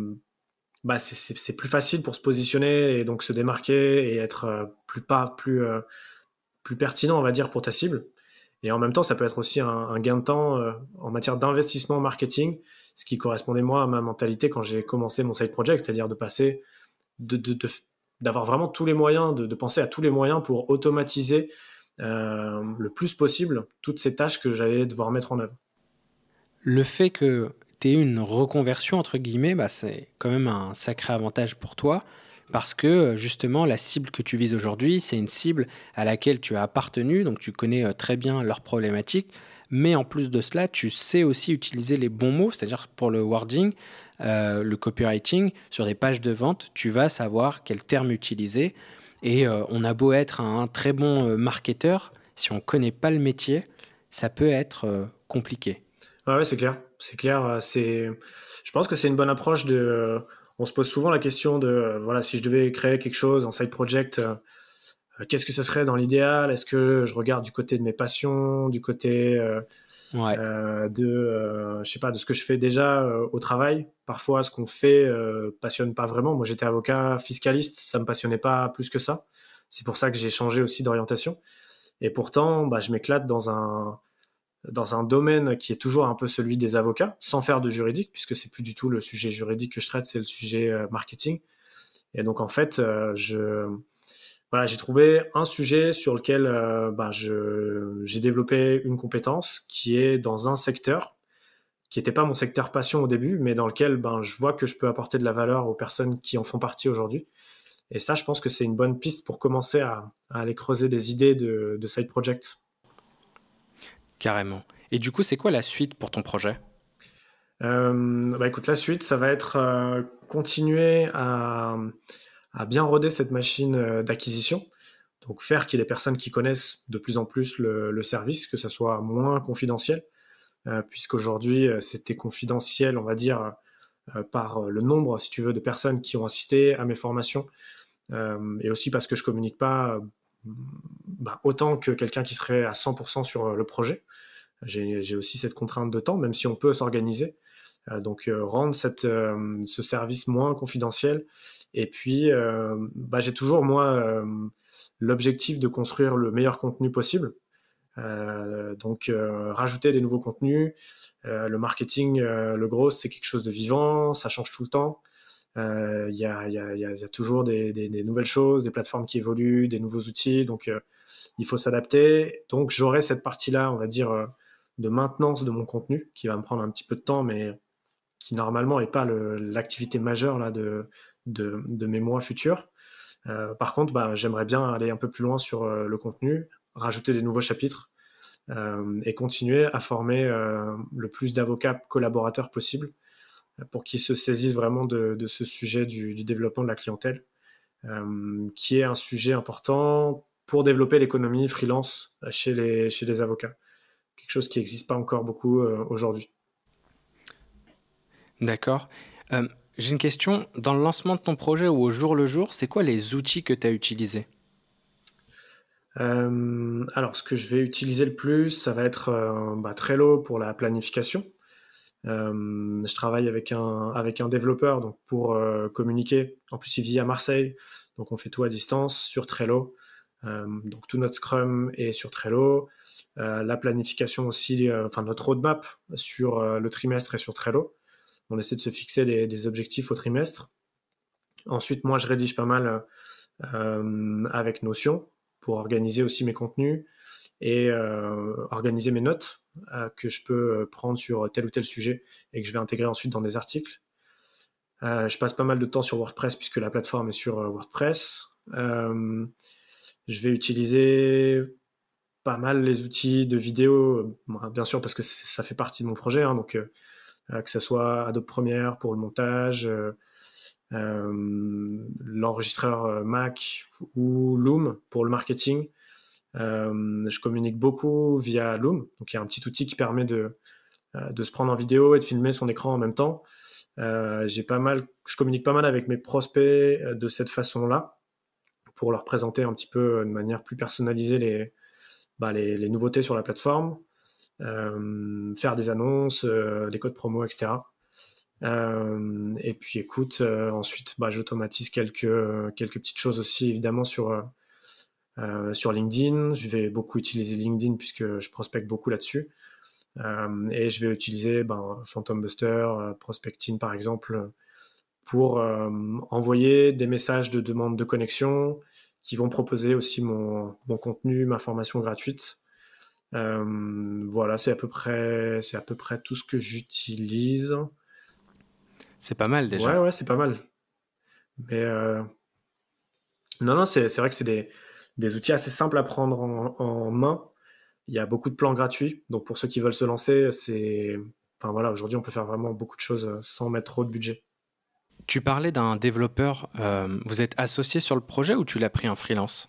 Speaker 2: bah, c'est, plus facile pour se positionner et donc se démarquer et être plus, pas, plus, plus pertinent, on va dire, pour ta cible. Et en même temps, ça peut être aussi un, gain de temps en matière d'investissement marketing, ce qui correspondait moi à ma mentalité quand j'ai commencé mon side project, c'est-à-dire de passer d'avoir vraiment tous les moyens, de, penser à tous les moyens pour automatiser euh, le plus possible toutes ces tâches que j'allais devoir mettre en œuvre.
Speaker 1: Le fait que tu es une reconversion, entre guillemets, bah, c'est quand même un sacré avantage pour toi. Parce que justement, la cible que tu vises aujourd'hui, c'est une cible à laquelle tu as appartenu, donc tu connais très bien leurs problématiques. Mais en plus de cela, tu sais aussi utiliser les bons mots, c'est-à-dire pour le wording, euh, le copywriting, sur des pages de vente, tu vas savoir quel terme utiliser. Et euh, on a beau être un, très bon euh, marketeur, si on ne connaît pas le métier, ça peut être compliqué.
Speaker 2: Ouais, c'est clair. C'est clair. C'est, je pense que c'est une bonne approche de. On se pose souvent la question de voilà si je devais créer quelque chose en side project, qu'est-ce que ce serait dans l'idéal? Est-ce que je regarde du côté de mes passions, du côté euh, euh, de, je sais pas, de ce que je fais déjà au travail? Parfois, ce qu'on fait passionne pas vraiment. Moi, j'étais avocat fiscaliste, ça me passionnait pas plus que ça. C'est pour ça que j'ai changé aussi d'orientation. Et pourtant, bah, je m'éclate dans un dans un domaine qui est toujours un peu celui des avocats, sans faire de juridique, puisque c'est plus du tout le sujet juridique que je traite, c'est le sujet marketing. Et donc en fait, je voilà, j'ai trouvé un sujet sur lequel euh, bah, j'ai développé une compétence qui est dans un secteur qui n'était pas mon secteur passion au début, mais dans lequel ben, je vois que je peux apporter de la valeur aux personnes qui en font partie aujourd'hui. Et ça, je pense que c'est une bonne piste pour commencer à, aller creuser des idées de, side project.
Speaker 1: Carrément. Et du coup, c'est quoi la suite pour ton projet?
Speaker 2: Euh, bah, Écoute, la suite, ça va être euh, continuer à à bien roder cette machine euh, d'acquisition. Donc faire qu'il y ait des personnes qui connaissent de plus en plus le, service, que ça soit moins confidentiel, euh, puisqu'aujourd'hui euh, c'était confidentiel, on va dire, par le nombre, si tu veux, de personnes qui ont assisté à mes formations, et aussi parce que je communique pas bah, autant que quelqu'un qui serait à 100% sur le projet. J'ai aussi cette contrainte de temps, même si on peut s'organiser. donc rendre cette, ce service moins confidentiel et puis, euh, bah, j'ai toujours, moi, euh, l'objectif de construire le meilleur contenu possible. Euh, donc, rajouter des nouveaux contenus. le marketing, le gros, c'est quelque chose de vivant, ça change tout le temps. Il y, a, toujours des, nouvelles choses, des plateformes qui évoluent, des nouveaux outils. Donc, il faut s'adapter. Donc, j'aurai cette partie-là, on va dire, de maintenance de mon contenu, qui va me prendre un petit peu de temps, mais qui normalement n'est pas l'activité majeure là, de, de, mes mois futurs. Euh, par contre, bah, j'aimerais bien aller un peu plus loin sur euh, le contenu, rajouter des nouveaux chapitres euh, et continuer à former le plus d'avocats collaborateurs possible pour qu'ils se saisissent vraiment de, ce sujet du, développement de la clientèle, qui est un sujet important pour développer l'économie freelance chez les, chez les avocats. Quelque chose qui n'existe pas encore beaucoup aujourd'hui.
Speaker 1: D'accord. J'ai une question. Dans le lancement de ton projet ou au jour le jour, c'est quoi les outils que tu as utilisés?
Speaker 2: Euh, alors, ce que je vais utiliser le plus, ça va être euh, bah, Trello pour la planification. Euh, je travaille avec un, avec un développeur donc pour communiquer. En plus, il vit à Marseille, donc on fait tout à distance sur Trello. donc tout notre Scrum est sur Trello. la planification aussi, enfin notre roadmap sur le trimestre est sur Trello on essaie de se fixer des, objectifs au trimestre. Ensuite, moi, je rédige pas mal euh, avec Notion pour organiser aussi mes contenus et euh, organiser mes notes euh, que je peux prendre sur tel ou tel sujet et que je vais intégrer ensuite dans des articles. je passe pas mal de temps sur WordPress puisque la plateforme est sur WordPress. je vais utiliser pas mal les outils de vidéo, bien sûr parce que ça fait partie de mon projet, hein, donc que ce soit Adobe Premiere pour le montage, euh, euh, l'enregistreur Mac ou Loom pour le marketing. je communique beaucoup via Loom, donc il y a un petit outil qui permet de, de se prendre en vidéo et de filmer son écran en même temps. pas mal, je communique pas mal avec mes prospects de cette façon-là pour leur présenter un petit peu de manière plus personnalisée bah, les, les, nouveautés sur la plateforme. Euh, faire des annonces, euh, des codes promo, etc. Euh, et puis écoute, ensuite, bah, j'automatise quelques, petites choses aussi, évidemment, sur, LinkedIn. Je vais beaucoup utiliser LinkedIn puisque je prospecte beaucoup là-dessus. et je vais utiliser ben, Phantom Buster, Prospecting par exemple, pour envoyer des messages de demande de connexion qui vont proposer aussi mon contenu, ma formation gratuite voilà, c'est à peu près, c'est à peu près tout ce que j'utilise.
Speaker 1: C'est pas mal déjà.
Speaker 2: Ouais, ouais, c'est pas mal. Mais non, non, c'est vrai que c'est des, des, outils assez simples à prendre en, en, main. Il y a beaucoup de plans gratuits. Donc pour ceux qui veulent se lancer, c'est, enfin voilà, aujourd'hui on peut faire vraiment beaucoup de choses sans mettre trop de budget.
Speaker 1: Tu parlais d'un développeur. Euh, vous êtes associé sur le projet ou tu l'as pris en freelance?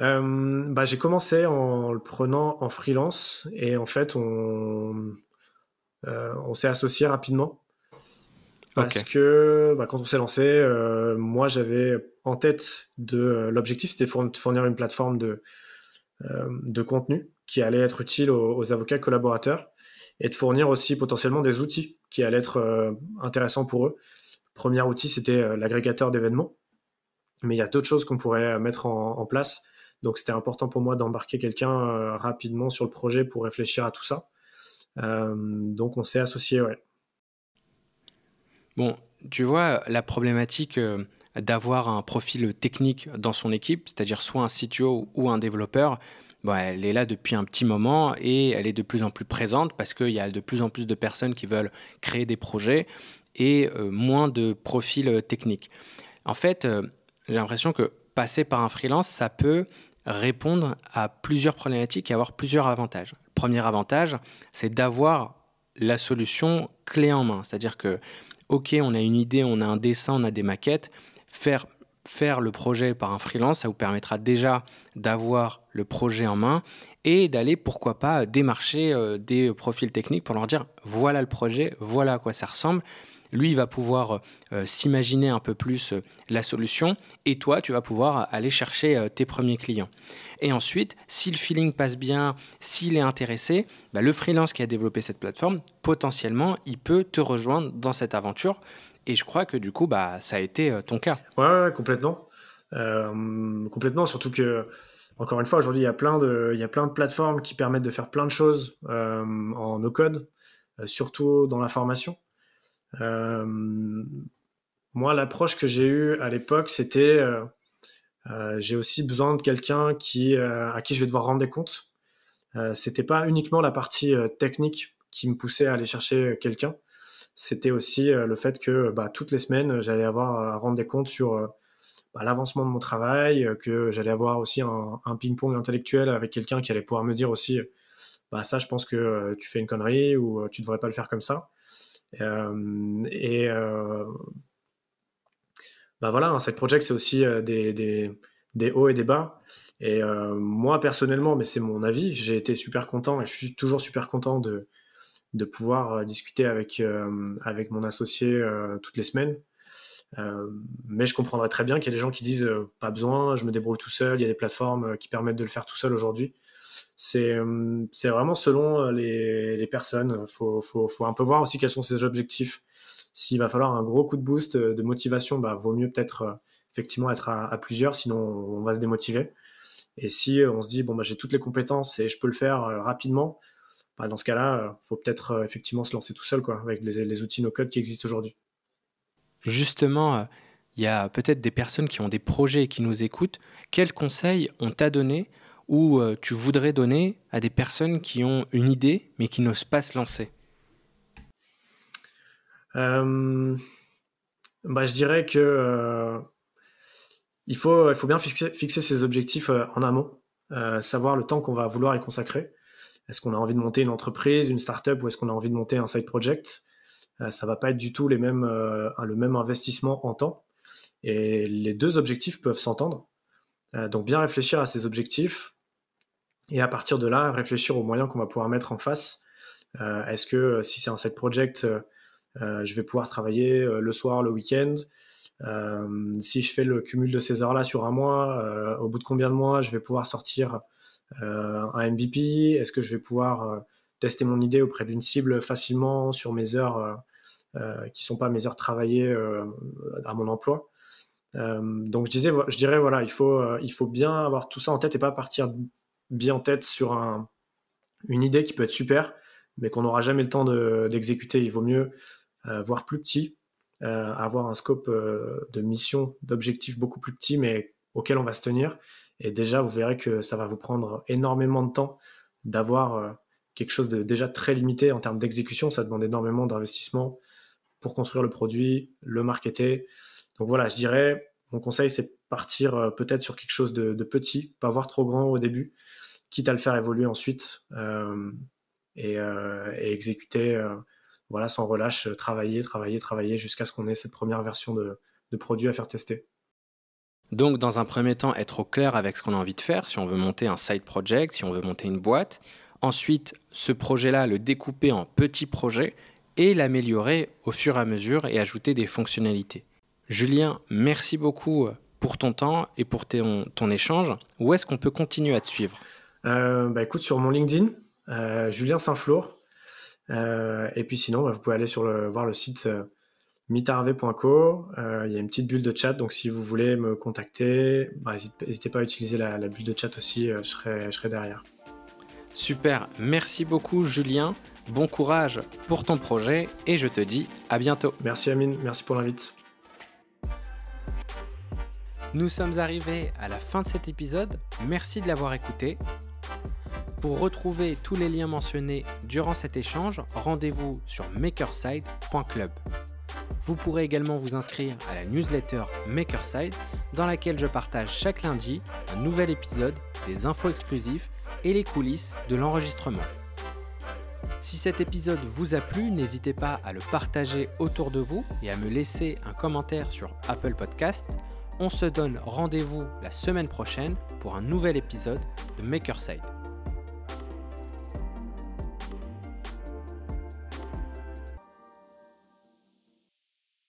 Speaker 2: Euh, bah, J'ai commencé en le prenant en freelance et en fait, on, euh, on s'est associé rapidement. Parce que bah, quand on s'est lancé, moi j'avais en tête de l'objectif, c'était de fournir une plateforme de, de contenu qui allait être utile aux, aux, avocats collaborateurs et de fournir aussi potentiellement des outils qui allaient être intéressants pour eux premier outil, c'était euh, l'agrégateur d'événements. Mais il y a d'autres choses qu'on pourrait euh, mettre en, place. Donc c'était important pour moi d'embarquer quelqu'un euh, rapidement sur le projet pour réfléchir à tout ça. donc on s'est associé.
Speaker 1: Bon, tu vois, la problématique d'avoir un profil technique dans son équipe, c'est-à-dire soit un CTO ou un développeur, elle est là depuis un petit moment et elle est de plus en plus présente parce qu'il y a de plus en plus de personnes qui veulent créer des projets et euh, moins de profils euh, techniques. En fait, euh, j'ai l'impression que passer par un freelance, ça peut répondre à plusieurs problématiques et avoir plusieurs avantages. Le premier avantage, c'est d'avoir la solution clé en main. C'est-à-dire que, OK, on a une idée, on a un dessin, on a des maquettes, faire, faire le projet par un freelance, ça vous permettra déjà d'avoir le projet en main et d'aller, pourquoi pas, démarcher des profils techniques pour leur dire, voilà le projet, voilà à quoi ça ressemble lui, il va pouvoir euh, s'imaginer un peu plus euh, la solution et toi, tu vas pouvoir aller chercher euh, tes premiers clients. Et ensuite, si le feeling passe bien, s'il est intéressé, bah, le freelance qui a développé cette plateforme, potentiellement, il peut te rejoindre dans cette aventure. Et je crois que du coup, bah, ça a été ton cas.
Speaker 2: Ouais, complètement. complètement, surtout que, encore une fois, aujourd'hui, il y, a plein de, il y a plein de plateformes qui permettent de faire plein de choses en no-code, surtout dans la formation. Euh, moi, l'approche que j'ai eue à l'époque, c'était euh, euh, j'ai aussi besoin de quelqu'un qui, à qui je vais devoir rendre des comptes. c'était pas uniquement la partie technique qui me poussait à aller chercher quelqu'un. C'était aussi le fait que bah, toutes les semaines, j'allais avoir à rendre des comptes sur bah, l'avancement de mon travail, que j'allais avoir aussi un, ping-pong intellectuel avec quelqu'un qui allait pouvoir me dire aussi, bah, ça, je pense que tu fais une connerie ou tu devrais pas le faire comme ça. Euh, et euh, bah voilà, un side project, c'est aussi euh, des, des, des, hauts et des bas. Et moi, personnellement, mais c'est mon avis, j'ai été super content et je suis toujours super content de, de pouvoir discuter avec, avec mon associé toutes les semaines. mais je comprendrais très bien qu'il y a des gens qui disent pas besoin, je me débrouille tout seul, il y a des plateformes qui permettent de le faire tout seul aujourd'hui. Euh, c'est vraiment selon euh, les, les personnes. Faut, faut, faut, un peu voir aussi quels sont ses objectifs. S'il va falloir un gros coup de boost euh, de motivation, bah, vaut mieux peut-être effectivement être à, plusieurs, sinon on va se démotiver. Et si on se dit, bon, bah, j'ai toutes les compétences et je peux le faire rapidement, bah, dans ce cas-là, faut peut-être effectivement se lancer tout seul quoi, avec les, les outils no-code qui existent aujourd'hui.
Speaker 1: Justement, il y a peut-être des personnes qui ont des projets et qui nous écoutent. Quels conseils on t'a donné ou euh, tu voudrais donner à des personnes qui ont une idée mais qui n'osent pas se lancer
Speaker 2: euh, bah, Je dirais que euh, il, faut, il faut bien fixer, fixer ses objectifs en amont, savoir le temps qu'on va vouloir y consacrer. Est-ce qu'on a envie de monter une entreprise, une startup ou est-ce qu'on a envie de monter un side project? Ça va pas être du tout les mêmes, le même investissement en temps. Et les deux objectifs peuvent s'entendre. donc bien réfléchir à ces objectifs, et à partir de là, réfléchir aux moyens qu'on va pouvoir mettre en face. Euh, est-ce que euh, si c'est un side project, euh, je vais pouvoir travailler le soir, le week-end Si je fais le cumul de ces heures-là sur un mois, au bout de combien de mois je vais pouvoir sortir un MVP Est-ce que je vais pouvoir tester mon idée auprès d'une cible facilement sur mes heures qui sont pas mes heures travaillées à mon emploi? Donc je disais, je dirais voilà, il faut, il faut bien avoir tout ça en tête et pas partir bien en tête sur un, une idée qui peut être super, mais qu'on n'aura jamais le temps d'exécuter. Il vaut mieux euh, voir plus petit, euh, avoir un scope euh, de mission, d'objectif beaucoup plus petit, mais auquel on va se tenir. Et déjà, vous verrez que ça va vous prendre énormément de temps d'avoir quelque chose de déjà très limité en termes d'exécution. Ça demande énormément d'investissement pour construire le produit, le marketer. Donc voilà, je dirais, mon conseil, c'est partir peut-être sur quelque chose de, petit, pas voir trop grand au début, quitte à le faire évoluer ensuite et, exécuter voilà, sans relâche, travailler, travailler, travailler jusqu'à ce qu'on ait cette première version de, produit à faire tester.
Speaker 1: Donc, dans un premier temps, être au clair avec ce qu'on a envie de faire, si on veut monter un side project, si on veut monter une boîte. Ensuite, ce projet-là, le découper en petits projets et l'améliorer au fur et à mesure et ajouter des fonctionnalités. Julien, merci beaucoup pour ton temps et pour ton, échange. Où est-ce qu'on peut continuer à te suivre?
Speaker 2: euh, bah Écoute, sur mon LinkedIn, euh, Julien Saint-Flour. Euh, et puis sinon, bah, vous pouvez aller sur le, voir le site mitarve.co. Il y a une petite bulle de chat, donc si vous voulez me contacter, bah, n'hésitez pas à utiliser la, bulle de chat aussi, je, serai, je serai derrière.
Speaker 1: Super, merci beaucoup Julien. Bon courage pour ton projet et je te dis à bientôt.
Speaker 2: Merci Amine, merci pour l'invite.
Speaker 1: Nous sommes arrivés à la fin de cet épisode. Merci de l'avoir écouté. Pour retrouver tous les liens mentionnés durant cet échange, rendez-vous sur makerside.club. Vous pourrez également vous inscrire à la newsletter Makerside dans laquelle je partage chaque lundi un nouvel épisode, des infos exclusives et les coulisses de l'enregistrement. Si cet épisode vous a plu, n'hésitez pas à le partager autour de vous et à me laisser un commentaire sur Apple Podcast. On se donne rendez-vous la semaine prochaine pour un nouvel épisode de Makerside.